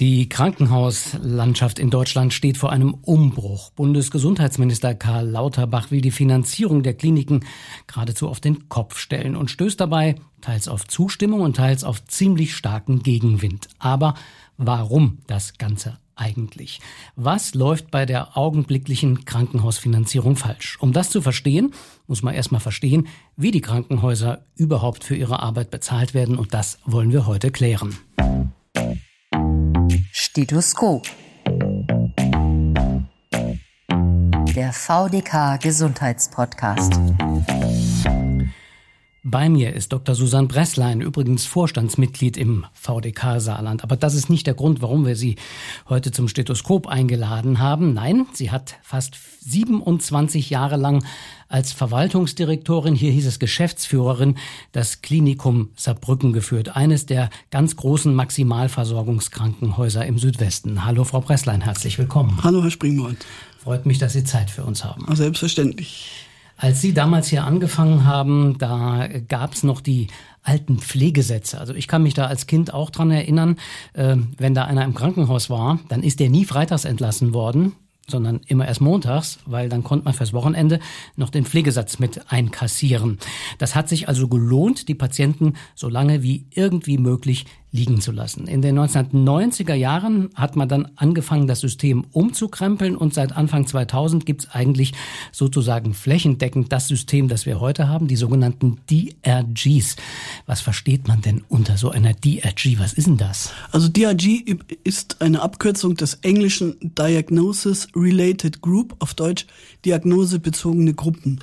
Die Krankenhauslandschaft in Deutschland steht vor einem Umbruch. Bundesgesundheitsminister Karl Lauterbach will die Finanzierung der Kliniken geradezu auf den Kopf stellen und stößt dabei teils auf Zustimmung und teils auf ziemlich starken Gegenwind. Aber warum das Ganze eigentlich? Was läuft bei der augenblicklichen Krankenhausfinanzierung falsch? Um das zu verstehen, muss man erstmal verstehen, wie die Krankenhäuser überhaupt für ihre Arbeit bezahlt werden und das wollen wir heute klären. Stethoskop. Der VDK Gesundheitspodcast. Bei mir ist Dr. Susanne Bresslein, übrigens Vorstandsmitglied im VDK Saarland. Aber das ist nicht der Grund, warum wir Sie heute zum Stethoskop eingeladen haben. Nein, sie hat fast 27 Jahre lang als Verwaltungsdirektorin, hier hieß es Geschäftsführerin, das Klinikum Saarbrücken geführt. Eines der ganz großen Maximalversorgungskrankenhäuser im Südwesten. Hallo, Frau Bresslein, herzlich willkommen. Hallo, Herr Springmond. Freut mich, dass Sie Zeit für uns haben. Selbstverständlich. Als Sie damals hier angefangen haben, da gab es noch die alten Pflegesätze. Also ich kann mich da als Kind auch dran erinnern, äh, wenn da einer im Krankenhaus war, dann ist der nie freitags entlassen worden, sondern immer erst montags, weil dann konnte man fürs Wochenende noch den Pflegesatz mit einkassieren. Das hat sich also gelohnt, die Patienten so lange wie irgendwie möglich liegen zu lassen. In den 1990er Jahren hat man dann angefangen, das System umzukrempeln und seit Anfang 2000 gibt es eigentlich sozusagen flächendeckend das System, das wir heute haben, die sogenannten DRGs. Was versteht man denn unter so einer DRG? Was ist denn das? Also DRG ist eine Abkürzung des englischen Diagnosis Related Group, auf Deutsch diagnosebezogene Gruppen.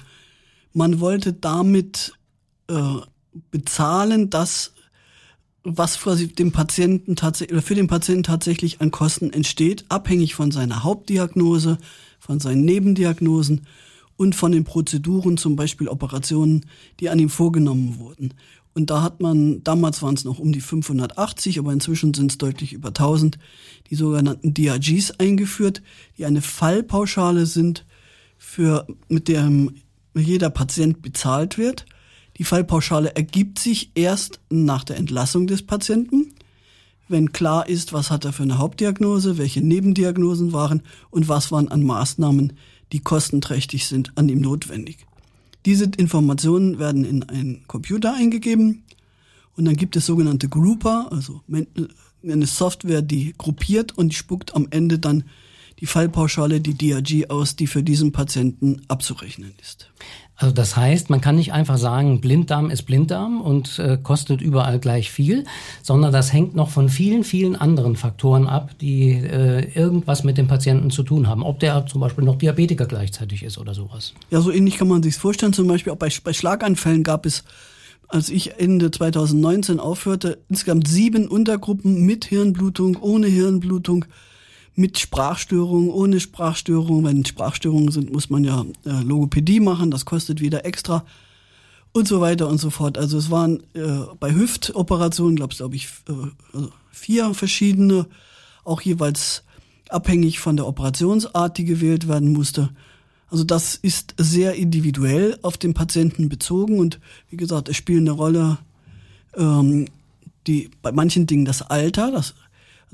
Man wollte damit äh, bezahlen, dass was für den Patienten tatsächlich für den Patienten tatsächlich an Kosten entsteht, abhängig von seiner Hauptdiagnose, von seinen Nebendiagnosen und von den Prozeduren, zum Beispiel Operationen, die an ihm vorgenommen wurden. Und da hat man, damals waren es noch um die 580, aber inzwischen sind es deutlich über 1000, die sogenannten DRGs eingeführt, die eine Fallpauschale sind, für, mit der jeder Patient bezahlt wird die Fallpauschale ergibt sich erst nach der Entlassung des Patienten, wenn klar ist, was hat er für eine Hauptdiagnose, welche Nebendiagnosen waren und was waren an Maßnahmen, die kostenträchtig sind, an ihm notwendig. Diese Informationen werden in einen Computer eingegeben und dann gibt es sogenannte Grouper, also eine Software, die gruppiert und spuckt am Ende dann die Fallpauschale, die DRG aus, die für diesen Patienten abzurechnen ist. Also das heißt, man kann nicht einfach sagen, Blinddarm ist Blinddarm und äh, kostet überall gleich viel, sondern das hängt noch von vielen, vielen anderen Faktoren ab, die äh, irgendwas mit dem Patienten zu tun haben. Ob der zum Beispiel noch Diabetiker gleichzeitig ist oder sowas. Ja, so ähnlich kann man sich vorstellen. Zum Beispiel auch bei, bei Schlaganfällen gab es, als ich Ende 2019 aufhörte, insgesamt sieben Untergruppen mit Hirnblutung, ohne Hirnblutung mit Sprachstörungen, ohne Sprachstörungen. Wenn Sprachstörungen sind, muss man ja äh, Logopädie machen, das kostet wieder extra und so weiter und so fort. Also es waren äh, bei Hüftoperationen, glaube glaub ich, äh, also vier verschiedene, auch jeweils abhängig von der Operationsart, die gewählt werden musste. Also das ist sehr individuell auf den Patienten bezogen und wie gesagt, es spielt eine Rolle ähm, die bei manchen Dingen das Alter, das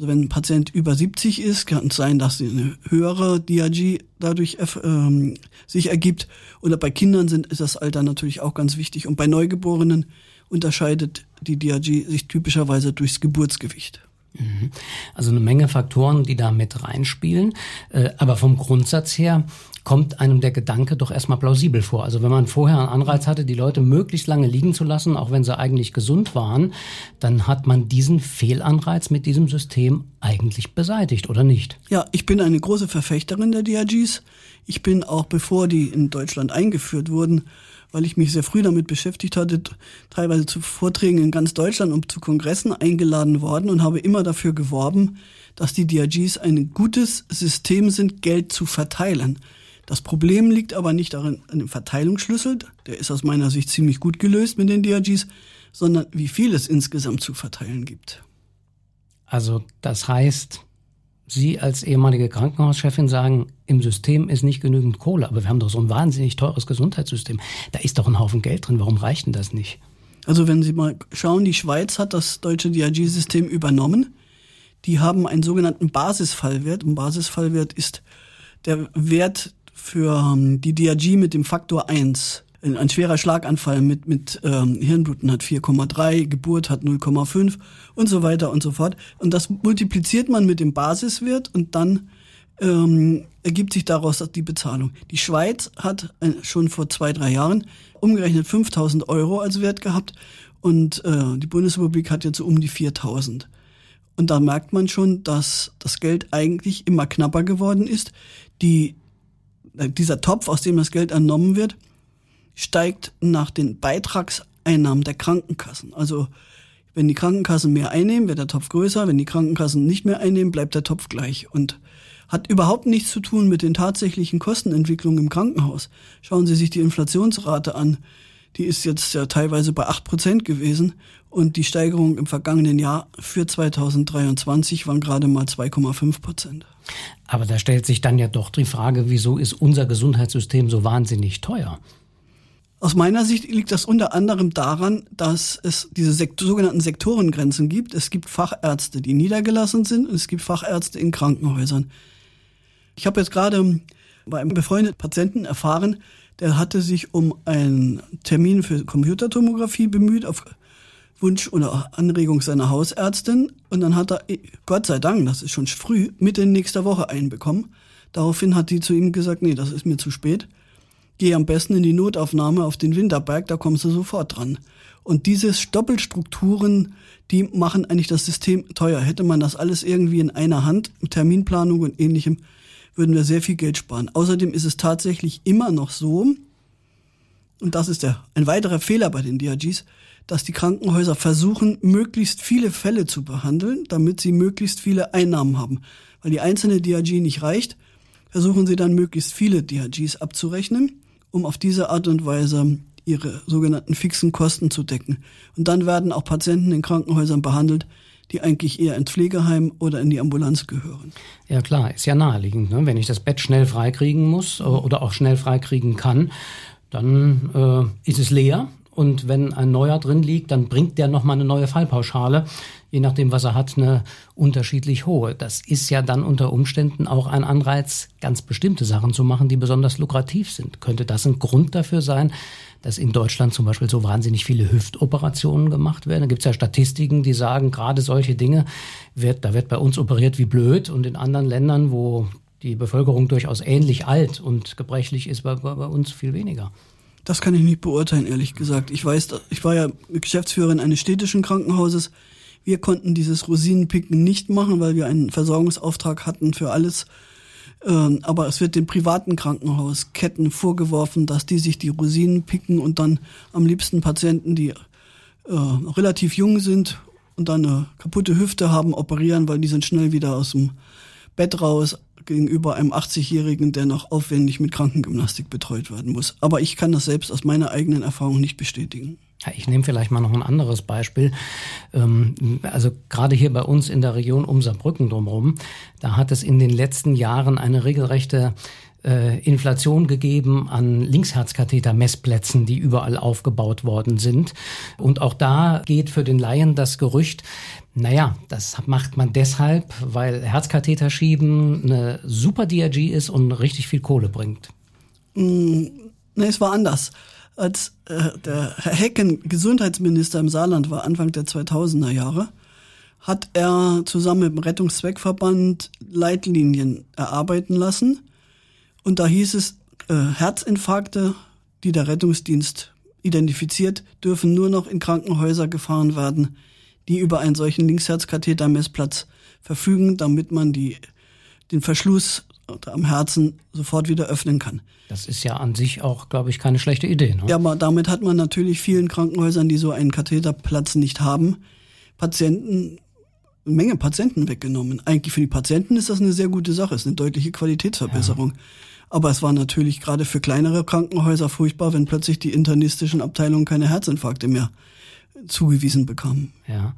also wenn ein Patient über 70 ist, kann es sein, dass eine höhere DRG dadurch ähm, sich ergibt. Oder bei Kindern sind, ist das Alter natürlich auch ganz wichtig. Und bei Neugeborenen unterscheidet die DRG sich typischerweise durchs Geburtsgewicht. Mhm. Also eine Menge Faktoren, die da mit reinspielen. Äh, aber vom Grundsatz her kommt einem der Gedanke doch erstmal plausibel vor. Also wenn man vorher einen Anreiz hatte, die Leute möglichst lange liegen zu lassen, auch wenn sie eigentlich gesund waren, dann hat man diesen Fehlanreiz mit diesem System eigentlich beseitigt, oder nicht? Ja, ich bin eine große Verfechterin der DRGs. Ich bin auch, bevor die in Deutschland eingeführt wurden, weil ich mich sehr früh damit beschäftigt hatte, teilweise zu Vorträgen in ganz Deutschland und zu Kongressen eingeladen worden und habe immer dafür geworben, dass die DRGs ein gutes System sind, Geld zu verteilen. Das Problem liegt aber nicht darin, an dem Verteilungsschlüssel, der ist aus meiner Sicht ziemlich gut gelöst mit den DRGs, sondern wie viel es insgesamt zu verteilen gibt. Also das heißt, Sie als ehemalige Krankenhauschefin sagen, im System ist nicht genügend Kohle, aber wir haben doch so ein wahnsinnig teures Gesundheitssystem. Da ist doch ein Haufen Geld drin. Warum reicht denn das nicht? Also wenn Sie mal schauen, die Schweiz hat das deutsche DRG-System übernommen. die haben einen sogenannten Basisfallwert. Ein Basisfallwert ist der Wert für ähm, die DRG mit dem Faktor 1. Ein schwerer Schlaganfall mit, mit ähm, Hirnbluten hat 4,3, Geburt hat 0,5 und so weiter und so fort. Und das multipliziert man mit dem Basiswert und dann ähm, ergibt sich daraus die Bezahlung. Die Schweiz hat äh, schon vor zwei, drei Jahren umgerechnet 5000 Euro als Wert gehabt und äh, die Bundesrepublik hat jetzt so um die 4000. Und da merkt man schon, dass das Geld eigentlich immer knapper geworden ist. Die, dieser Topf, aus dem das Geld entnommen wird, steigt nach den Beitragseinnahmen der Krankenkassen. Also wenn die Krankenkassen mehr einnehmen, wird der Topf größer. Wenn die Krankenkassen nicht mehr einnehmen, bleibt der Topf gleich. Und hat überhaupt nichts zu tun mit den tatsächlichen Kostenentwicklungen im Krankenhaus. Schauen Sie sich die Inflationsrate an. Die ist jetzt ja teilweise bei acht Prozent gewesen und die Steigerung im vergangenen Jahr für 2023 waren gerade mal 2,5 Prozent. Aber da stellt sich dann ja doch die Frage, wieso ist unser Gesundheitssystem so wahnsinnig teuer? Aus meiner Sicht liegt das unter anderem daran, dass es diese Sekt sogenannten Sektorengrenzen gibt. Es gibt Fachärzte, die niedergelassen sind und es gibt Fachärzte in Krankenhäusern. Ich habe jetzt gerade bei einem befreundeten Patienten erfahren, der hatte sich um einen Termin für Computertomographie bemüht, auf Wunsch oder Anregung seiner Hausärztin. Und dann hat er, Gott sei Dank, das ist schon früh, Mitte nächster Woche einbekommen. Daraufhin hat die zu ihm gesagt, nee, das ist mir zu spät. Geh am besten in die Notaufnahme auf den Winterberg, da kommst du sofort dran. Und diese Doppelstrukturen, die machen eigentlich das System teuer. Hätte man das alles irgendwie in einer Hand, Terminplanung und ähnlichem, würden wir sehr viel Geld sparen. Außerdem ist es tatsächlich immer noch so, und das ist der, ein weiterer Fehler bei den DRGs, dass die Krankenhäuser versuchen, möglichst viele Fälle zu behandeln, damit sie möglichst viele Einnahmen haben. Weil die einzelne DRG nicht reicht, versuchen sie dann möglichst viele DRGs abzurechnen, um auf diese Art und Weise ihre sogenannten fixen Kosten zu decken. Und dann werden auch Patienten in Krankenhäusern behandelt, die eigentlich eher ins Pflegeheim oder in die Ambulanz gehören. Ja klar, ist ja naheliegend. Ne? Wenn ich das Bett schnell freikriegen muss äh, oder auch schnell freikriegen kann, dann äh, ist es leer. Und wenn ein neuer drin liegt, dann bringt der nochmal eine neue Fallpauschale, je nachdem, was er hat, eine unterschiedlich hohe. Das ist ja dann unter Umständen auch ein Anreiz, ganz bestimmte Sachen zu machen, die besonders lukrativ sind. Könnte das ein Grund dafür sein, dass in Deutschland zum Beispiel so wahnsinnig viele Hüftoperationen gemacht werden. Da gibt es ja Statistiken, die sagen, gerade solche Dinge, wird, da wird bei uns operiert wie blöd und in anderen Ländern, wo die Bevölkerung durchaus ähnlich alt und gebrechlich ist, bei, bei uns viel weniger. Das kann ich nicht beurteilen, ehrlich gesagt. Ich weiß, ich war ja Geschäftsführerin eines städtischen Krankenhauses. Wir konnten dieses Rosinenpicken nicht machen, weil wir einen Versorgungsauftrag hatten für alles ähm, aber es wird den privaten Krankenhausketten vorgeworfen, dass die sich die Rosinen picken und dann am liebsten Patienten, die äh, relativ jung sind und dann eine kaputte Hüfte haben, operieren, weil die sind schnell wieder aus dem Bett raus gegenüber einem 80-Jährigen, der noch aufwendig mit Krankengymnastik betreut werden muss. Aber ich kann das selbst aus meiner eigenen Erfahrung nicht bestätigen. Ja, ich nehme vielleicht mal noch ein anderes Beispiel. Ähm, also gerade hier bei uns in der Region um Saarbrücken drumherum, da hat es in den letzten Jahren eine regelrechte äh, Inflation gegeben an Linksherzkatheter-Messplätzen, die überall aufgebaut worden sind. Und auch da geht für den Laien das Gerücht, naja, das macht man deshalb, weil Herzkatheter schieben eine super DRG ist und richtig viel Kohle bringt. Mm, nee, es war anders als äh, der Herr Hecken Gesundheitsminister im Saarland war, Anfang der 2000er Jahre, hat er zusammen mit dem Rettungszweckverband Leitlinien erarbeiten lassen. Und da hieß es, äh, Herzinfarkte, die der Rettungsdienst identifiziert, dürfen nur noch in Krankenhäuser gefahren werden, die über einen solchen Linksherzkathetermessplatz verfügen, damit man die, den Verschluss am Herzen sofort wieder öffnen kann. Das ist ja an sich auch, glaube ich, keine schlechte Idee. Ne? Ja, aber damit hat man natürlich vielen Krankenhäusern, die so einen Katheterplatz nicht haben, Patienten, eine Menge Patienten weggenommen. Eigentlich für die Patienten ist das eine sehr gute Sache, ist eine deutliche Qualitätsverbesserung. Ja. Aber es war natürlich gerade für kleinere Krankenhäuser furchtbar, wenn plötzlich die internistischen Abteilungen keine Herzinfarkte mehr zugewiesen bekamen. Ja.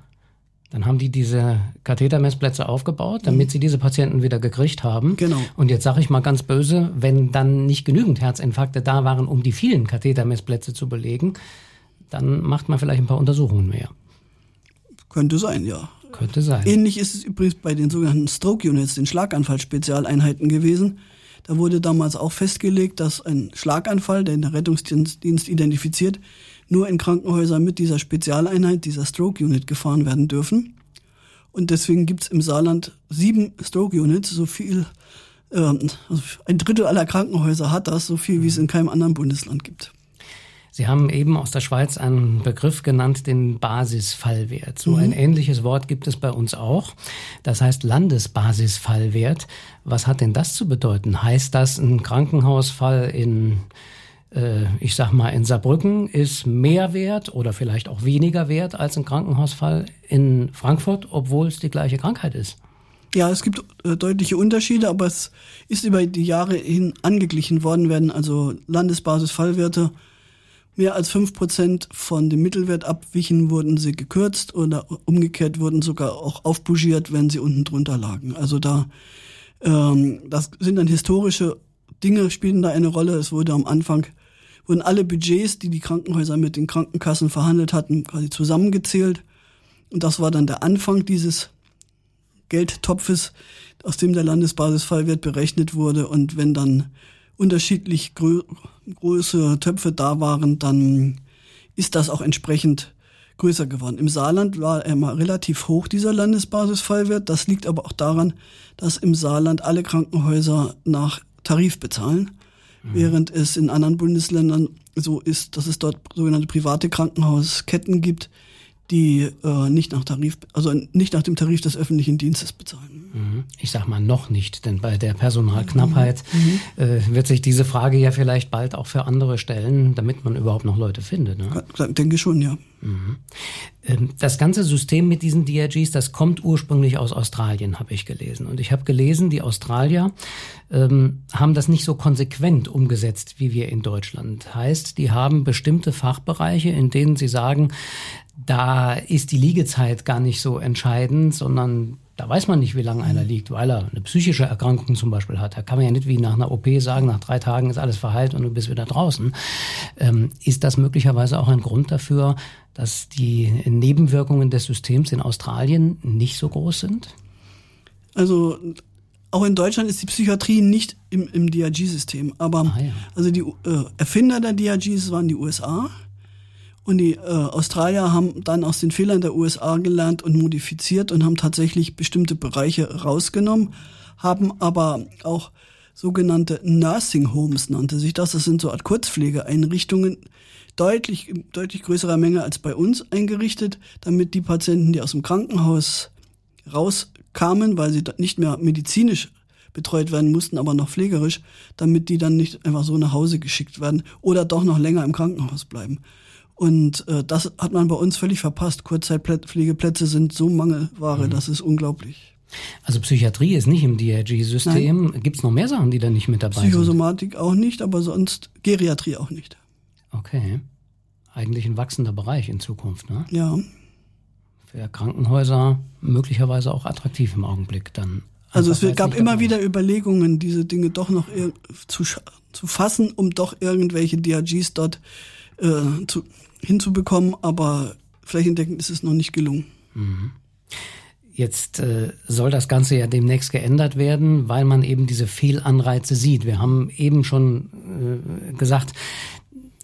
Dann haben die diese Kathetermessplätze aufgebaut, damit mhm. sie diese Patienten wieder gekriegt haben. Genau. Und jetzt sage ich mal ganz böse, wenn dann nicht genügend Herzinfarkte da waren, um die vielen Kathetermessplätze zu belegen, dann macht man vielleicht ein paar Untersuchungen mehr. Könnte sein, ja. Könnte sein. Ähnlich ist es übrigens bei den sogenannten Stroke Units, den Schlaganfall-Spezialeinheiten gewesen. Da wurde damals auch festgelegt, dass ein Schlaganfall, der in der Rettungsdienst identifiziert, nur in Krankenhäusern mit dieser Spezialeinheit, dieser Stroke Unit gefahren werden dürfen. Und deswegen gibt's im Saarland sieben Stroke Units, so viel, äh, also ein Drittel aller Krankenhäuser hat das, so viel wie es in keinem anderen Bundesland gibt. Sie haben eben aus der Schweiz einen Begriff genannt, den Basisfallwert. So mhm. ein ähnliches Wort gibt es bei uns auch. Das heißt Landesbasisfallwert. Was hat denn das zu bedeuten? Heißt das, ein Krankenhausfall in äh, ich sag mal, in Saarbrücken ist mehr wert oder vielleicht auch weniger wert als ein Krankenhausfall in Frankfurt, obwohl es die gleiche Krankheit ist. Ja, es gibt äh, deutliche Unterschiede, aber es ist über die Jahre hin angeglichen worden, werden also Landesbasisfallwerte mehr als fünf Prozent von dem Mittelwert abwichen, wurden sie gekürzt oder umgekehrt wurden sogar auch aufbougiert, wenn sie unten drunter lagen. Also da, ähm, das sind dann historische Dinge, spielen da eine Rolle. Es wurde am Anfang wurden alle Budgets, die die Krankenhäuser mit den Krankenkassen verhandelt hatten, quasi zusammengezählt. Und das war dann der Anfang dieses Geldtopfes, aus dem der Landesbasisfallwert berechnet wurde. Und wenn dann unterschiedlich grö große Töpfe da waren, dann ist das auch entsprechend größer geworden. Im Saarland war er mal relativ hoch, dieser Landesbasisfallwert. Das liegt aber auch daran, dass im Saarland alle Krankenhäuser nach Tarif bezahlen während es in anderen Bundesländern so ist, dass es dort sogenannte private Krankenhausketten gibt, die äh, nicht nach Tarif, also nicht nach dem Tarif des öffentlichen Dienstes bezahlen. Mhm. Ich sag mal noch nicht, denn bei der Personalknappheit mhm. äh, wird sich diese Frage ja vielleicht bald auch für andere stellen, damit man überhaupt noch Leute findet. Ne? Denke schon, ja. Mhm. Ähm, das ganze System mit diesen DRGs, das kommt ursprünglich aus Australien, habe ich gelesen. Und ich habe gelesen, die Australier ähm, haben das nicht so konsequent umgesetzt wie wir in Deutschland. Heißt, die haben bestimmte Fachbereiche, in denen sie sagen, da ist die Liegezeit gar nicht so entscheidend, sondern da weiß man nicht, wie lange einer liegt, weil er eine psychische Erkrankung zum Beispiel hat. Da kann man ja nicht wie nach einer OP sagen, nach drei Tagen ist alles verheilt und du bist wieder draußen. Ähm, ist das möglicherweise auch ein Grund dafür, dass die Nebenwirkungen des Systems in Australien nicht so groß sind? Also auch in Deutschland ist die Psychiatrie nicht im, im DRG-System. Aber ah, ja. also die äh, Erfinder der DRGs waren die USA. Und die äh, Australier haben dann aus den Fehlern der USA gelernt und modifiziert und haben tatsächlich bestimmte Bereiche rausgenommen, haben aber auch sogenannte Nursing Homes nannte sich das. Das sind so Art Kurzpflegeeinrichtungen, deutlich, deutlich größerer Menge als bei uns eingerichtet, damit die Patienten, die aus dem Krankenhaus rauskamen, weil sie nicht mehr medizinisch betreut werden mussten, aber noch pflegerisch, damit die dann nicht einfach so nach Hause geschickt werden oder doch noch länger im Krankenhaus bleiben. Und äh, das hat man bei uns völlig verpasst. Kurzzeitpflegeplätze sind so Mangelware, mhm. das ist unglaublich. Also Psychiatrie ist nicht im DRG-System. Gibt es noch mehr Sachen, die da nicht mit dabei Psychosomatik sind? Psychosomatik auch nicht, aber sonst Geriatrie auch nicht. Okay. Eigentlich ein wachsender Bereich in Zukunft, ne? Ja. Für Krankenhäuser möglicherweise auch attraktiv im Augenblick dann. Also es gab immer wieder Überlegungen, diese Dinge doch noch zu, zu fassen, um doch irgendwelche DRGs dort äh, zu, hinzubekommen, aber flächendeckend ist es noch nicht gelungen. Mhm. Jetzt äh, soll das Ganze ja demnächst geändert werden, weil man eben diese Fehlanreize sieht. Wir haben eben schon äh, gesagt,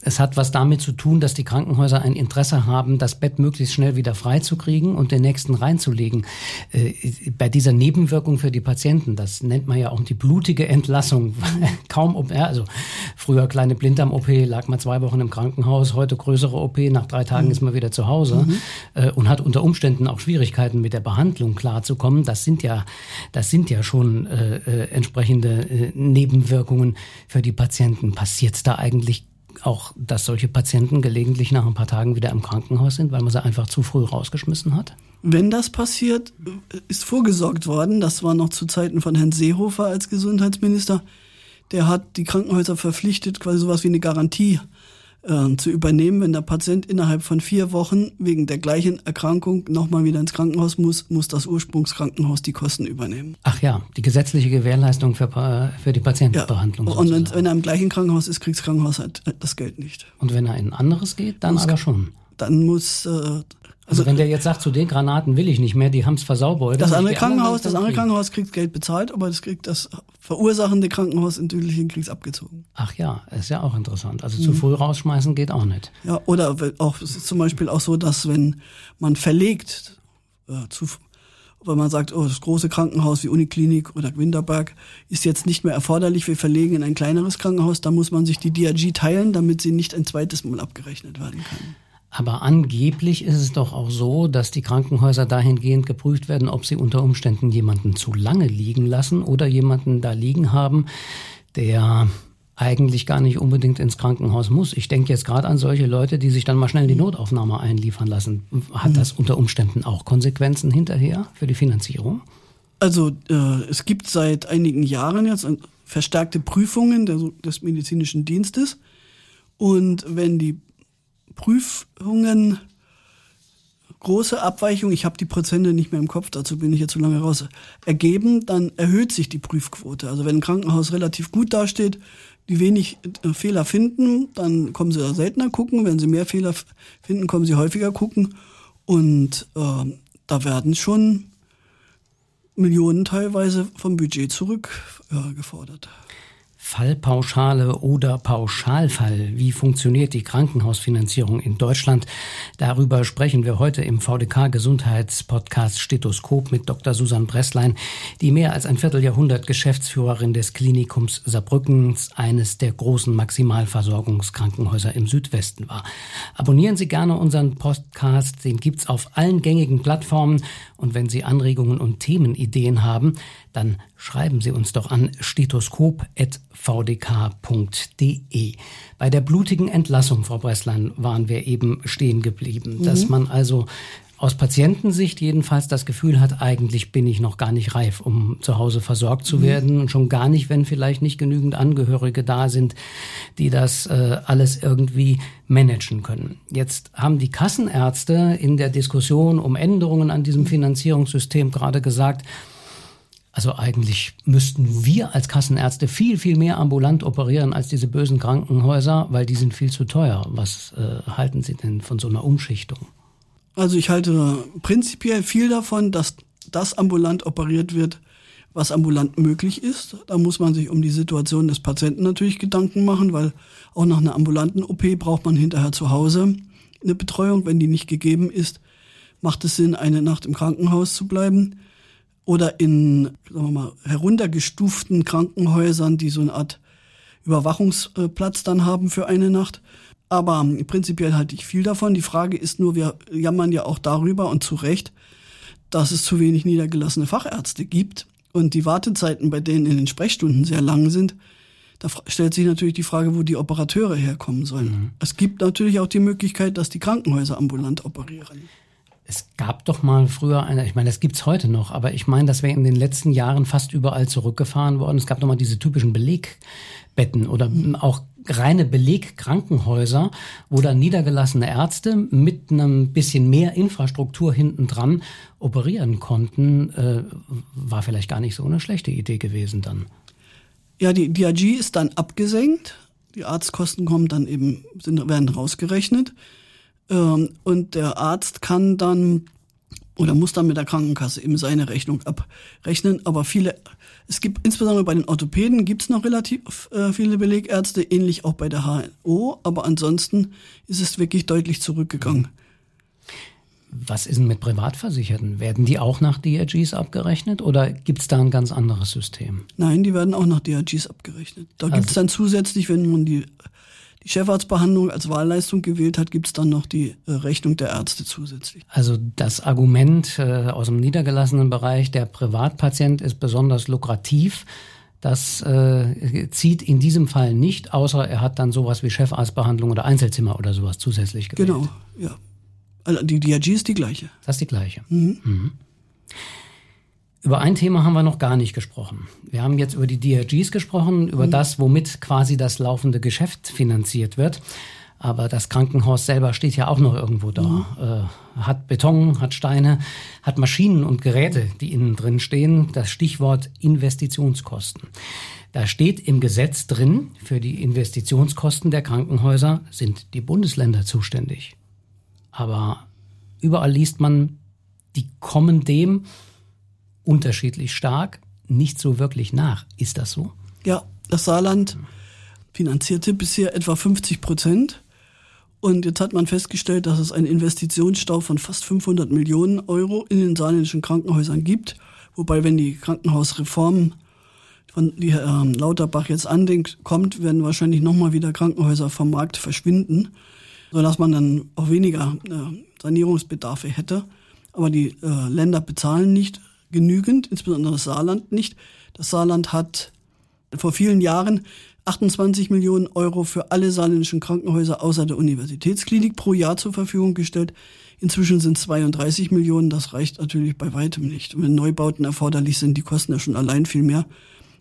es hat was damit zu tun, dass die Krankenhäuser ein Interesse haben, das Bett möglichst schnell wieder freizukriegen und den nächsten reinzulegen. Äh, bei dieser Nebenwirkung für die Patienten, das nennt man ja auch die blutige Entlassung. Kaum, ja, also früher kleine Blinddarm-OP lag man zwei Wochen im Krankenhaus, heute größere OP, nach drei Tagen mhm. ist man wieder zu Hause mhm. äh, und hat unter Umständen auch Schwierigkeiten mit der Behandlung klarzukommen. Das sind ja, das sind ja schon äh, äh entsprechende äh, Nebenwirkungen für die Patienten. Passiert es da eigentlich auch, dass solche Patienten gelegentlich nach ein paar Tagen wieder im Krankenhaus sind, weil man sie einfach zu früh rausgeschmissen hat? Wenn das passiert, ist vorgesorgt worden. Das war noch zu Zeiten von Herrn Seehofer als Gesundheitsminister. Der hat die Krankenhäuser verpflichtet, quasi sowas wie eine Garantie äh, zu übernehmen. Wenn der Patient innerhalb von vier Wochen wegen der gleichen Erkrankung nochmal wieder ins Krankenhaus muss, muss das Ursprungskrankenhaus die Kosten übernehmen. Ach ja, die gesetzliche Gewährleistung für, für die Patientenbehandlung. Ja. Und wenn, wenn er im gleichen Krankenhaus ist, kriegt das Krankenhaus halt das Geld nicht. Und wenn er in ein anderes geht, dann muss, aber schon. Dann muss äh, Also, wenn der jetzt sagt, zu den Granaten will ich nicht mehr, die haben es versaubert. Das andere Krankenhaus, das andere Krankenhaus kriegt Geld bezahlt, aber das kriegt das verursachende Krankenhaus in Düdelichen kriegt abgezogen. Ach ja, ist ja auch interessant. Also zu früh rausschmeißen geht auch nicht. Ja, oder auch es ist zum Beispiel auch so, dass wenn man verlegt, äh, zu, wenn man sagt, oh, das große Krankenhaus wie Uniklinik oder Winterberg ist jetzt nicht mehr erforderlich, wir verlegen in ein kleineres Krankenhaus, da muss man sich die DRG teilen, damit sie nicht ein zweites Mal abgerechnet werden kann. Aber angeblich ist es doch auch so, dass die Krankenhäuser dahingehend geprüft werden, ob sie unter Umständen jemanden zu lange liegen lassen oder jemanden da liegen haben, der eigentlich gar nicht unbedingt ins Krankenhaus muss. Ich denke jetzt gerade an solche Leute, die sich dann mal schnell die Notaufnahme einliefern lassen. Hat das unter Umständen auch Konsequenzen hinterher für die Finanzierung? Also äh, es gibt seit einigen Jahren jetzt verstärkte Prüfungen des medizinischen Dienstes. Und wenn die Prüfungen große Abweichungen, ich habe die Prozente nicht mehr im Kopf, dazu bin ich jetzt zu lange raus, ergeben, dann erhöht sich die Prüfquote. Also wenn ein Krankenhaus relativ gut dasteht, die wenig äh, Fehler finden, dann kommen sie seltener gucken. Wenn sie mehr Fehler finden, kommen sie häufiger gucken. Und äh, da werden schon Millionen teilweise vom Budget zurückgefordert. Äh, Fallpauschale oder Pauschalfall. Wie funktioniert die Krankenhausfinanzierung in Deutschland? Darüber sprechen wir heute im VDK Gesundheitspodcast Stethoskop mit Dr. Susan Bresslein, die mehr als ein Vierteljahrhundert Geschäftsführerin des Klinikums Saarbrückens, eines der großen Maximalversorgungskrankenhäuser im Südwesten war. Abonnieren Sie gerne unseren Podcast, den gibt's auf allen gängigen Plattformen und wenn Sie Anregungen und Themenideen haben, dann schreiben Sie uns doch an stethoskop.vdk.de. Bei der blutigen Entlassung, Frau Bresslein, waren wir eben stehen geblieben, mhm. dass man also aus Patientensicht jedenfalls das Gefühl hat, eigentlich bin ich noch gar nicht reif, um zu Hause versorgt zu mhm. werden. Und schon gar nicht, wenn vielleicht nicht genügend Angehörige da sind, die das äh, alles irgendwie managen können. Jetzt haben die Kassenärzte in der Diskussion um Änderungen an diesem Finanzierungssystem gerade gesagt, also eigentlich müssten wir als Kassenärzte viel, viel mehr ambulant operieren als diese bösen Krankenhäuser, weil die sind viel zu teuer. Was äh, halten Sie denn von so einer Umschichtung? Also ich halte prinzipiell viel davon, dass das ambulant operiert wird, was ambulant möglich ist. Da muss man sich um die Situation des Patienten natürlich Gedanken machen, weil auch nach einer ambulanten OP braucht man hinterher zu Hause eine Betreuung. Wenn die nicht gegeben ist, macht es Sinn, eine Nacht im Krankenhaus zu bleiben oder in sagen wir mal, heruntergestuften Krankenhäusern, die so eine Art Überwachungsplatz dann haben für eine Nacht. Aber prinzipiell halte ich viel davon. Die Frage ist nur, wir jammern ja auch darüber und zu Recht, dass es zu wenig niedergelassene Fachärzte gibt und die Wartezeiten bei denen in den Sprechstunden sehr lang sind. Da stellt sich natürlich die Frage, wo die Operateure herkommen sollen. Mhm. Es gibt natürlich auch die Möglichkeit, dass die Krankenhäuser ambulant operieren. Es gab doch mal früher eine, ich meine, das gibt's heute noch, aber ich meine, das wäre in den letzten Jahren fast überall zurückgefahren worden. Es gab noch mal diese typischen Belegbetten oder mhm. auch reine Belegkrankenhäuser, wo dann niedergelassene Ärzte mit einem bisschen mehr Infrastruktur hinten dran operieren konnten, äh, war vielleicht gar nicht so eine schlechte Idee gewesen dann. Ja, die DRG ist dann abgesenkt. Die Arztkosten kommen dann eben, sind, werden rausgerechnet. Ähm, und der Arzt kann dann oder muss dann mit der Krankenkasse eben seine Rechnung abrechnen. Aber viele, es gibt insbesondere bei den Orthopäden gibt es noch relativ äh, viele Belegärzte, ähnlich auch bei der HNO, aber ansonsten ist es wirklich deutlich zurückgegangen. Was ist denn mit Privatversicherten? Werden die auch nach DRGs abgerechnet oder gibt es da ein ganz anderes System? Nein, die werden auch nach DRGs abgerechnet. Da also, gibt es dann zusätzlich, wenn man die die Chefarztbehandlung als Wahlleistung gewählt hat, gibt es dann noch die äh, Rechnung der Ärzte zusätzlich. Also das Argument äh, aus dem niedergelassenen Bereich, der Privatpatient ist besonders lukrativ, das äh, zieht in diesem Fall nicht, außer er hat dann sowas wie Chefarztbehandlung oder Einzelzimmer oder sowas zusätzlich gewählt. Genau, ja. Also die DRG ist die gleiche. Das ist die gleiche. Mhm. Mhm. Über ein Thema haben wir noch gar nicht gesprochen. Wir haben jetzt über die DRGs gesprochen, über mhm. das, womit quasi das laufende Geschäft finanziert wird. Aber das Krankenhaus selber steht ja auch noch irgendwo da. Mhm. Äh, hat Beton, hat Steine, hat Maschinen und Geräte, die innen drin stehen. Das Stichwort Investitionskosten. Da steht im Gesetz drin, für die Investitionskosten der Krankenhäuser sind die Bundesländer zuständig. Aber überall liest man, die kommen dem unterschiedlich stark nicht so wirklich nach. Ist das so? Ja, das Saarland finanzierte bisher etwa 50 Prozent. Und jetzt hat man festgestellt, dass es einen Investitionsstau von fast 500 Millionen Euro in den saarländischen Krankenhäusern gibt. Wobei, wenn die Krankenhausreform von die Herr ähm, Lauterbach jetzt andenkt, kommt, werden wahrscheinlich nochmal wieder Krankenhäuser vom Markt verschwinden, sodass man dann auch weniger äh, Sanierungsbedarfe hätte. Aber die äh, Länder bezahlen nicht genügend, insbesondere das Saarland nicht. Das Saarland hat vor vielen Jahren 28 Millionen Euro für alle saarländischen Krankenhäuser außer der Universitätsklinik pro Jahr zur Verfügung gestellt. Inzwischen sind 32 Millionen, das reicht natürlich bei weitem nicht. Und wenn Neubauten erforderlich sind, die kosten ja schon allein viel mehr.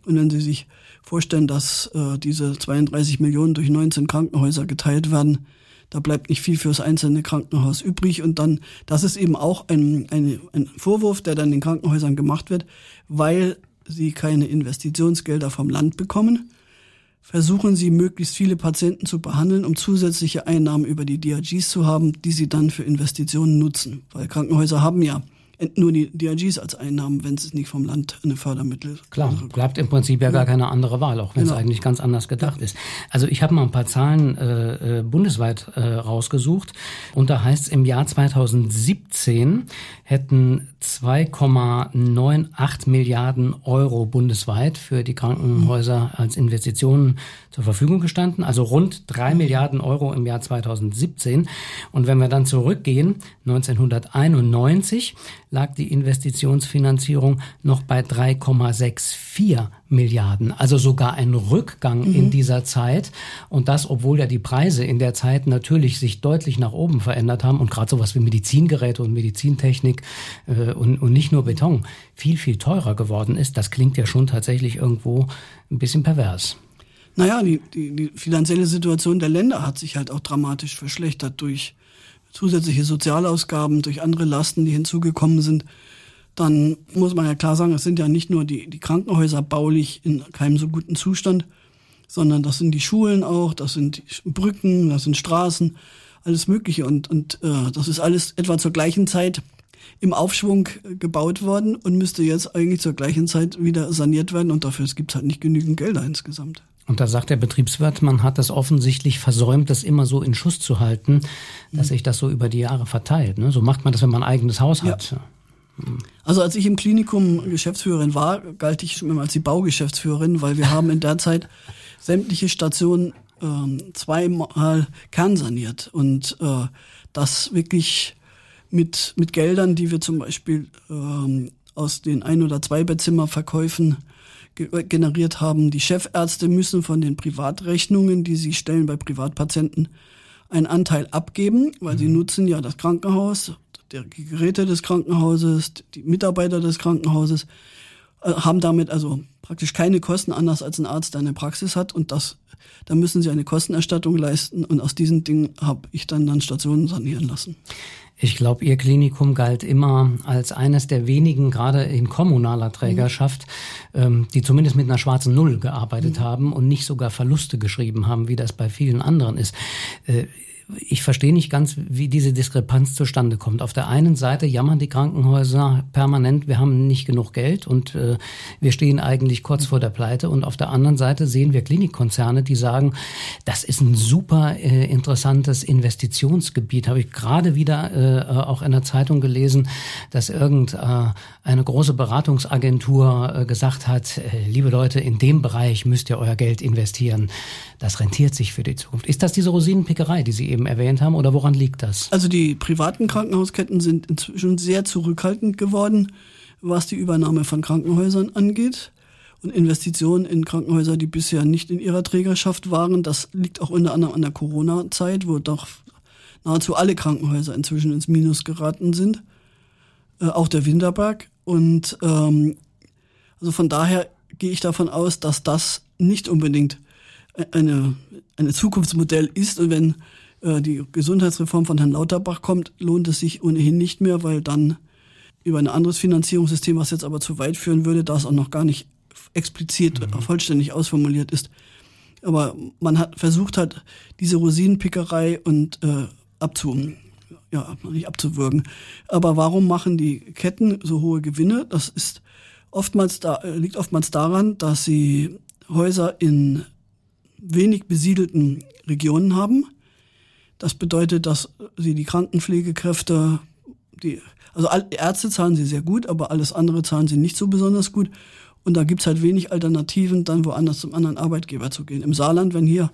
Und wenn Sie sich vorstellen, dass äh, diese 32 Millionen durch 19 Krankenhäuser geteilt werden, da bleibt nicht viel fürs einzelne Krankenhaus übrig. Und dann, das ist eben auch ein, ein, ein Vorwurf, der dann den Krankenhäusern gemacht wird, weil sie keine Investitionsgelder vom Land bekommen versuchen sie möglichst viele Patienten zu behandeln, um zusätzliche Einnahmen über die DRGs zu haben, die sie dann für Investitionen nutzen. Weil Krankenhäuser haben ja nur die DRGs als Einnahmen, wenn es nicht vom Land eine Fördermittel Klar, bleibt im Prinzip ja, ja. gar keine andere Wahl, auch wenn genau. es eigentlich ganz anders gedacht ja. ist. Also ich habe mal ein paar Zahlen äh, äh bundesweit äh, rausgesucht und da heißt es im Jahr 2017 hätten 2,98 Milliarden Euro bundesweit für die Krankenhäuser als Investitionen zur Verfügung gestanden, also rund drei Milliarden Euro im Jahr 2017. Und wenn wir dann zurückgehen, 1991 lag die Investitionsfinanzierung noch bei 3,64 Milliarden, also sogar ein Rückgang mhm. in dieser Zeit. Und das, obwohl ja die Preise in der Zeit natürlich sich deutlich nach oben verändert haben und gerade sowas wie Medizingeräte und Medizintechnik äh, und, und nicht nur Beton viel, viel teurer geworden ist. Das klingt ja schon tatsächlich irgendwo ein bisschen pervers. Naja, die, die, die finanzielle Situation der Länder hat sich halt auch dramatisch verschlechtert durch zusätzliche Sozialausgaben, durch andere Lasten, die hinzugekommen sind. Dann muss man ja klar sagen, es sind ja nicht nur die, die Krankenhäuser baulich in keinem so guten Zustand, sondern das sind die Schulen auch, das sind Brücken, das sind Straßen, alles Mögliche. Und, und äh, das ist alles etwa zur gleichen Zeit im Aufschwung gebaut worden und müsste jetzt eigentlich zur gleichen Zeit wieder saniert werden und dafür gibt es halt nicht genügend Gelder insgesamt. Und da sagt der Betriebswirt, man hat das offensichtlich versäumt, das immer so in Schuss zu halten, dass mhm. sich das so über die Jahre verteilt. Ne? So macht man das, wenn man ein eigenes Haus hat. Ja. Also als ich im Klinikum Geschäftsführerin war, galt ich schon immer als die Baugeschäftsführerin, weil wir haben in der Zeit sämtliche Stationen ähm, zweimal kernsaniert und äh, das wirklich mit, mit Geldern, die wir zum Beispiel ähm, aus den Ein- oder Zwei-Bettzimmer-Verkäufen generiert haben. Die Chefärzte müssen von den Privatrechnungen, die sie stellen bei Privatpatienten, einen Anteil abgeben, weil mhm. sie nutzen ja das Krankenhaus, die Geräte des Krankenhauses, die Mitarbeiter des Krankenhauses, äh, haben damit also praktisch keine Kosten anders als ein Arzt, der eine Praxis hat und das, da müssen sie eine Kostenerstattung leisten und aus diesen Dingen habe ich dann dann Stationen sanieren lassen. Ich glaube, Ihr Klinikum galt immer als eines der wenigen, gerade in kommunaler Trägerschaft, mhm. ähm, die zumindest mit einer schwarzen Null gearbeitet mhm. haben und nicht sogar Verluste geschrieben haben, wie das bei vielen anderen ist. Äh, ich verstehe nicht ganz, wie diese Diskrepanz zustande kommt. Auf der einen Seite jammern die Krankenhäuser permanent, wir haben nicht genug Geld und äh, wir stehen eigentlich kurz vor der Pleite. Und auf der anderen Seite sehen wir Klinikkonzerne, die sagen, das ist ein super äh, interessantes Investitionsgebiet. Habe ich gerade wieder äh, auch in der Zeitung gelesen, dass irgendeine äh, große Beratungsagentur äh, gesagt hat, äh, liebe Leute, in dem Bereich müsst ihr euer Geld investieren. Das rentiert sich für die Zukunft. Ist das diese Rosinenpickerei, die Sie eben erwähnt haben, oder woran liegt das? Also die privaten Krankenhausketten sind inzwischen sehr zurückhaltend geworden, was die Übernahme von Krankenhäusern angeht. Und Investitionen in Krankenhäuser, die bisher nicht in ihrer Trägerschaft waren, das liegt auch unter anderem an der Corona-Zeit, wo doch nahezu alle Krankenhäuser inzwischen ins Minus geraten sind. Äh, auch der Winterberg. Und ähm, also von daher gehe ich davon aus, dass das nicht unbedingt eine, eine Zukunftsmodell ist. Und wenn äh, die Gesundheitsreform von Herrn Lauterbach kommt, lohnt es sich ohnehin nicht mehr, weil dann über ein anderes Finanzierungssystem, was jetzt aber zu weit führen würde, das auch noch gar nicht explizit mhm. vollständig ausformuliert ist. Aber man hat versucht hat, diese Rosinenpickerei und äh, abzu, ja, nicht abzuwürgen. Aber warum machen die Ketten so hohe Gewinne? Das ist oftmals da, liegt oftmals daran, dass sie Häuser in wenig besiedelten Regionen haben. Das bedeutet, dass sie die Krankenpflegekräfte, die, also Ärzte zahlen sie sehr gut, aber alles andere zahlen sie nicht so besonders gut. Und da gibt's halt wenig Alternativen, dann woanders zum anderen Arbeitgeber zu gehen. Im Saarland, wenn hier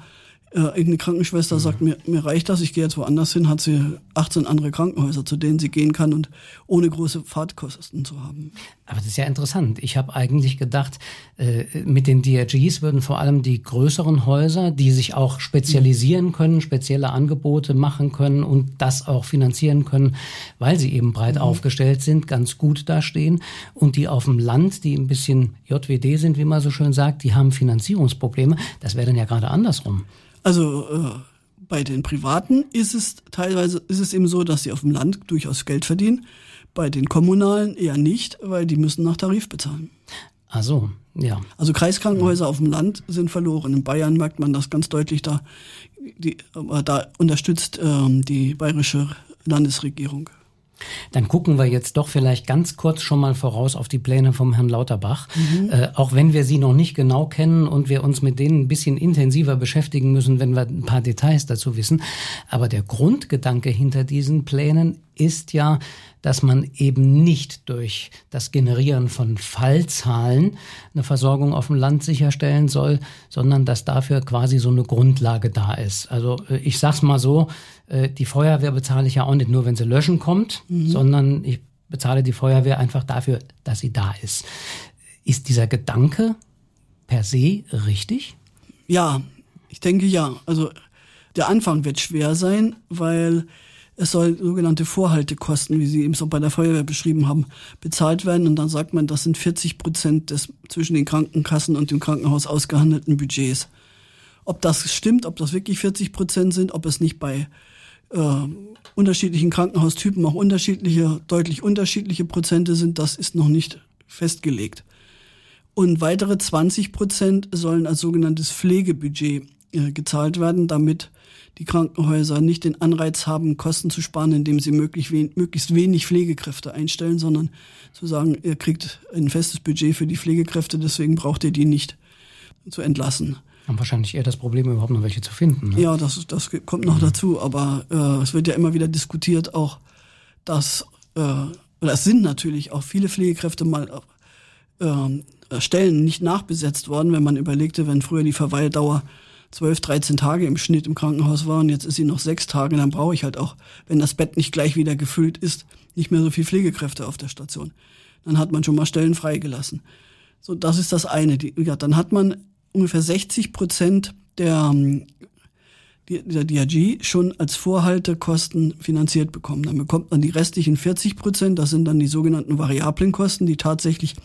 äh, irgendeine Krankenschwester sagt, mir, mir reicht das, ich gehe jetzt woanders hin, hat sie 18 andere Krankenhäuser, zu denen sie gehen kann und ohne große Fahrtkosten zu haben. Aber das ist ja interessant. Ich habe eigentlich gedacht, äh, mit den DRGs würden vor allem die größeren Häuser, die sich auch spezialisieren können, spezielle Angebote machen können und das auch finanzieren können, weil sie eben breit mhm. aufgestellt sind, ganz gut dastehen. Und die auf dem Land, die ein bisschen JWD sind, wie man so schön sagt, die haben Finanzierungsprobleme. Das wäre dann ja gerade andersrum. Also äh, bei den Privaten ist es teilweise ist es eben so, dass sie auf dem Land durchaus Geld verdienen. Bei den Kommunalen eher nicht, weil die müssen nach Tarif bezahlen. Ach so, ja. Also Kreiskrankenhäuser ja. auf dem Land sind verloren. In Bayern merkt man das ganz deutlich. Da, die, da unterstützt ähm, die bayerische Landesregierung. Dann gucken wir jetzt doch vielleicht ganz kurz schon mal voraus auf die Pläne vom Herrn Lauterbach. Mhm. Äh, auch wenn wir sie noch nicht genau kennen und wir uns mit denen ein bisschen intensiver beschäftigen müssen, wenn wir ein paar Details dazu wissen. Aber der Grundgedanke hinter diesen Plänen ist ja, dass man eben nicht durch das Generieren von Fallzahlen eine Versorgung auf dem Land sicherstellen soll, sondern dass dafür quasi so eine Grundlage da ist. Also äh, ich sag's mal so, äh, die Feuerwehr bezahle ich ja auch nicht nur, wenn sie löschen kommt, mhm. sondern ich bezahle die Feuerwehr einfach dafür, dass sie da ist. Ist dieser Gedanke per se richtig? Ja, ich denke ja. Also der Anfang wird schwer sein, weil es soll sogenannte Vorhaltekosten, wie Sie eben so bei der Feuerwehr beschrieben haben, bezahlt werden. Und dann sagt man, das sind 40 Prozent des zwischen den Krankenkassen und dem Krankenhaus ausgehandelten Budgets. Ob das stimmt, ob das wirklich 40 Prozent sind, ob es nicht bei äh, unterschiedlichen Krankenhaustypen auch unterschiedliche, deutlich unterschiedliche Prozente sind, das ist noch nicht festgelegt. Und weitere 20 Prozent sollen als sogenanntes Pflegebudget äh, gezahlt werden, damit die Krankenhäuser nicht den Anreiz haben, Kosten zu sparen, indem sie möglichst, wen möglichst wenig Pflegekräfte einstellen, sondern zu sagen, ihr kriegt ein festes Budget für die Pflegekräfte, deswegen braucht ihr die nicht zu entlassen. Haben wahrscheinlich eher das Problem, überhaupt noch welche zu finden. Ne? Ja, das, das kommt noch mhm. dazu, aber äh, es wird ja immer wieder diskutiert, auch dass, äh, oder es sind natürlich auch viele Pflegekräfte mal äh, Stellen nicht nachbesetzt worden, wenn man überlegte, wenn früher die Verweildauer 12, 13 Tage im Schnitt im Krankenhaus war und jetzt ist sie noch sechs Tage, dann brauche ich halt auch, wenn das Bett nicht gleich wieder gefüllt ist, nicht mehr so viel Pflegekräfte auf der Station. Dann hat man schon mal Stellen freigelassen. So, das ist das eine. Die, ja, dann hat man ungefähr 60 Prozent der, ähm, der DRG schon als Vorhaltekosten finanziert bekommen. Dann bekommt man die restlichen 40 Prozent, das sind dann die sogenannten variablen Kosten, die tatsächlich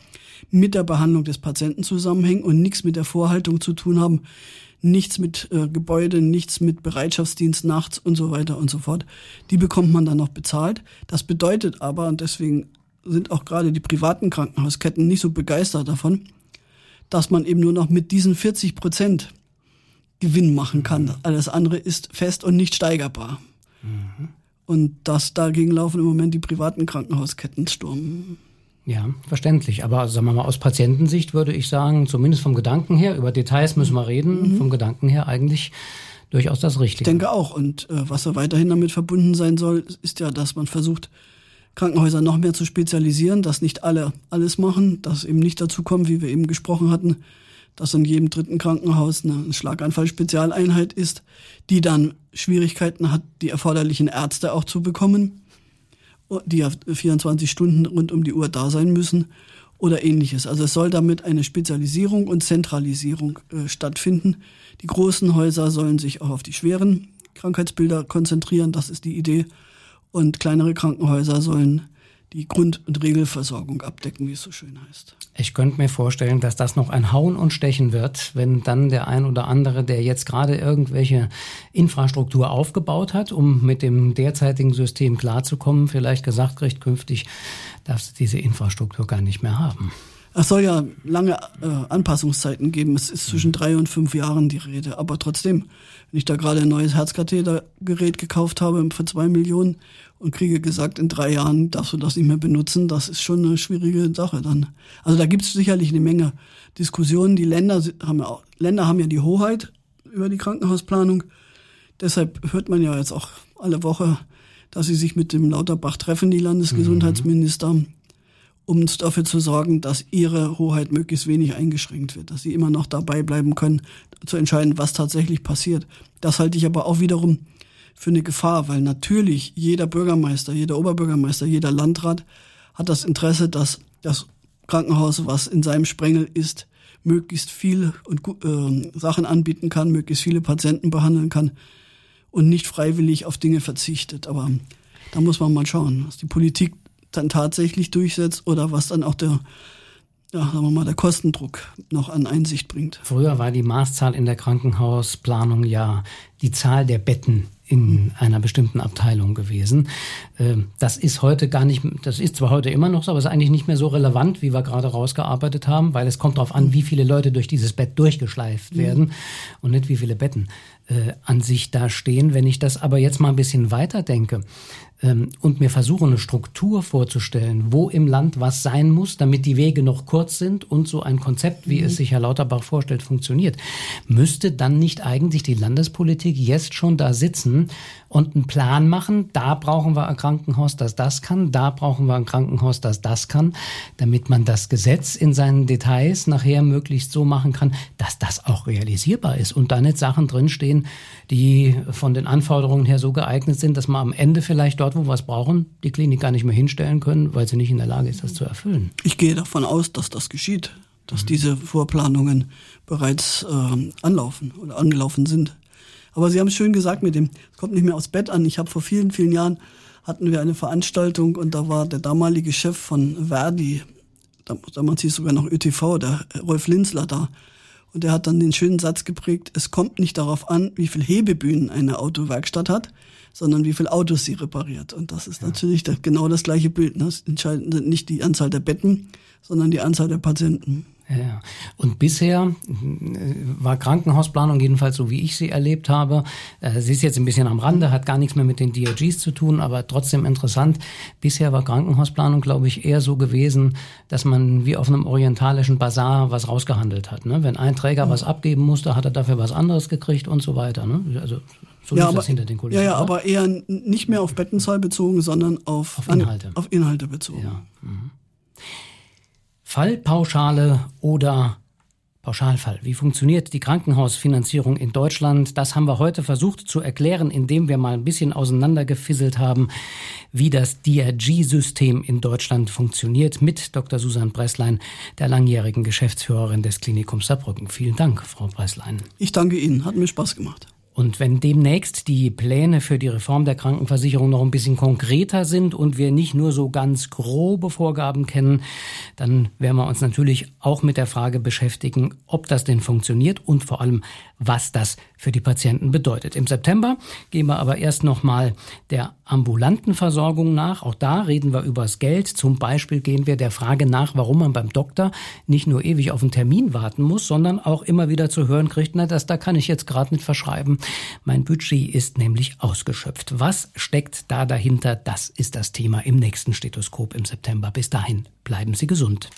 mit der Behandlung des Patienten zusammenhängen und nichts mit der Vorhaltung zu tun haben, nichts mit äh, Gebäude, nichts mit Bereitschaftsdienst nachts und so weiter und so fort. Die bekommt man dann noch bezahlt. Das bedeutet aber, und deswegen sind auch gerade die privaten Krankenhausketten nicht so begeistert davon, dass man eben nur noch mit diesen 40 Prozent Gewinn machen kann. Alles andere ist fest und nicht steigerbar. Mhm. Und das dagegen laufen im Moment die privaten Krankenhausketten Sturm. Ja, verständlich. Aber sagen wir mal, aus Patientensicht würde ich sagen, zumindest vom Gedanken her, über Details müssen wir reden, mhm. vom Gedanken her eigentlich durchaus das Richtige. Ich denke auch. Und äh, was weiterhin damit verbunden sein soll, ist ja, dass man versucht, Krankenhäuser noch mehr zu spezialisieren, dass nicht alle alles machen, dass eben nicht dazu kommt, wie wir eben gesprochen hatten, dass in jedem dritten Krankenhaus eine Schlaganfall-Spezialeinheit ist, die dann Schwierigkeiten hat, die erforderlichen Ärzte auch zu bekommen die ja 24 Stunden rund um die Uhr da sein müssen oder ähnliches. Also es soll damit eine Spezialisierung und Zentralisierung äh, stattfinden. Die großen Häuser sollen sich auch auf die schweren Krankheitsbilder konzentrieren, das ist die Idee. Und kleinere Krankenhäuser sollen die Grund- und Regelversorgung abdecken, wie es so schön heißt. Ich könnte mir vorstellen, dass das noch ein Hauen und Stechen wird, wenn dann der ein oder andere, der jetzt gerade irgendwelche Infrastruktur aufgebaut hat, um mit dem derzeitigen System klarzukommen, vielleicht gesagt kriegt, künftig darfst du diese Infrastruktur gar nicht mehr haben. Es soll ja lange äh, Anpassungszeiten geben. Es ist zwischen drei und fünf Jahren die Rede. Aber trotzdem, wenn ich da gerade ein neues Herzkathetergerät gekauft habe für zwei Millionen und kriege gesagt, in drei Jahren darfst du das nicht mehr benutzen, das ist schon eine schwierige Sache dann. Also da gibt es sicherlich eine Menge Diskussionen. Die Länder haben ja auch, Länder haben ja die Hoheit über die Krankenhausplanung. Deshalb hört man ja jetzt auch alle Woche, dass sie sich mit dem Lauterbach treffen, die Landesgesundheitsminister. Mhm um dafür zu sorgen, dass ihre Hoheit möglichst wenig eingeschränkt wird, dass sie immer noch dabei bleiben können, zu entscheiden, was tatsächlich passiert. Das halte ich aber auch wiederum für eine Gefahr, weil natürlich jeder Bürgermeister, jeder Oberbürgermeister, jeder Landrat hat das Interesse, dass das Krankenhaus, was in seinem Sprengel ist, möglichst viel und äh, Sachen anbieten kann, möglichst viele Patienten behandeln kann und nicht freiwillig auf Dinge verzichtet. Aber da muss man mal schauen, was die Politik dann tatsächlich durchsetzt oder was dann auch der ja, sagen wir mal, der Kostendruck noch an Einsicht bringt. Früher war die Maßzahl in der Krankenhausplanung ja die Zahl der Betten in einer bestimmten Abteilung gewesen. Ähm, das ist heute gar nicht, das ist zwar heute immer noch so, aber ist eigentlich nicht mehr so relevant, wie wir gerade rausgearbeitet haben, weil es kommt darauf an, wie viele Leute durch dieses Bett durchgeschleift werden mhm. und nicht wie viele Betten äh, an sich da stehen. Wenn ich das aber jetzt mal ein bisschen weiter denke, ähm, und mir versuche, eine Struktur vorzustellen, wo im Land was sein muss, damit die Wege noch kurz sind und so ein Konzept, wie mhm. es sich Herr Lauterbach vorstellt, funktioniert, müsste dann nicht eigentlich die Landespolitik jetzt schon da sitzen und einen Plan machen, da brauchen wir ein Krankenhaus, das das kann, da brauchen wir ein Krankenhaus, das das kann, damit man das Gesetz in seinen Details nachher möglichst so machen kann, dass das auch realisierbar ist und da nicht Sachen drinstehen, die von den Anforderungen her so geeignet sind, dass man am Ende vielleicht dort, wo wir es brauchen, die Klinik gar nicht mehr hinstellen können, weil sie nicht in der Lage ist, das zu erfüllen. Ich gehe davon aus, dass das geschieht, dass mhm. diese Vorplanungen bereits äh, anlaufen oder angelaufen sind. Aber Sie haben es schön gesagt mit dem, es kommt nicht mehr aus Bett an. Ich habe vor vielen, vielen Jahren hatten wir eine Veranstaltung und da war der damalige Chef von Verdi, damals hieß sogar noch ÖTV, der Rolf Linzler da. Und er hat dann den schönen Satz geprägt, es kommt nicht darauf an, wie viel Hebebühnen eine Autowerkstatt hat, sondern wie viel Autos sie repariert. Und das ist ja. natürlich genau das gleiche Bild. Ne? Entscheidend sind nicht die Anzahl der Betten, sondern die Anzahl der Patienten. Ja. Und bisher äh, war Krankenhausplanung jedenfalls so, wie ich sie erlebt habe. Äh, sie ist jetzt ein bisschen am Rande, hat gar nichts mehr mit den DRGs zu tun, aber trotzdem interessant. Bisher war Krankenhausplanung, glaube ich, eher so gewesen, dass man wie auf einem orientalischen Bazar was rausgehandelt hat. Ne? Wenn ein Träger mhm. was abgeben musste, hat er dafür was anderes gekriegt und so weiter. Ne? Also so ja, aber, das hinter den Kulissen. Ja, ja, aber eher nicht mehr auf Bettenzahl bezogen, sondern auf, auf Inhalte. An, auf Inhalte bezogen. Ja. Mhm. Fallpauschale oder Pauschalfall. Wie funktioniert die Krankenhausfinanzierung in Deutschland? Das haben wir heute versucht zu erklären, indem wir mal ein bisschen auseinandergefisselt haben, wie das DRG-System in Deutschland funktioniert, mit Dr. Susan Bresslein, der langjährigen Geschäftsführerin des Klinikums Saarbrücken. Vielen Dank, Frau Bresslein. Ich danke Ihnen, hat mir Spaß gemacht. Und wenn demnächst die Pläne für die Reform der Krankenversicherung noch ein bisschen konkreter sind und wir nicht nur so ganz grobe Vorgaben kennen, dann werden wir uns natürlich auch mit der Frage beschäftigen, ob das denn funktioniert und vor allem, was das für die Patienten bedeutet. Im September gehen wir aber erst nochmal der ambulanten Versorgung nach. Auch da reden wir übers Geld. Zum Beispiel gehen wir der Frage nach, warum man beim Doktor nicht nur ewig auf einen Termin warten muss, sondern auch immer wieder zu hören kriegt, na, das da kann ich jetzt gerade nicht verschreiben. Mein Budget ist nämlich ausgeschöpft. Was steckt da dahinter? Das ist das Thema im nächsten Stethoskop im September. Bis dahin bleiben Sie gesund.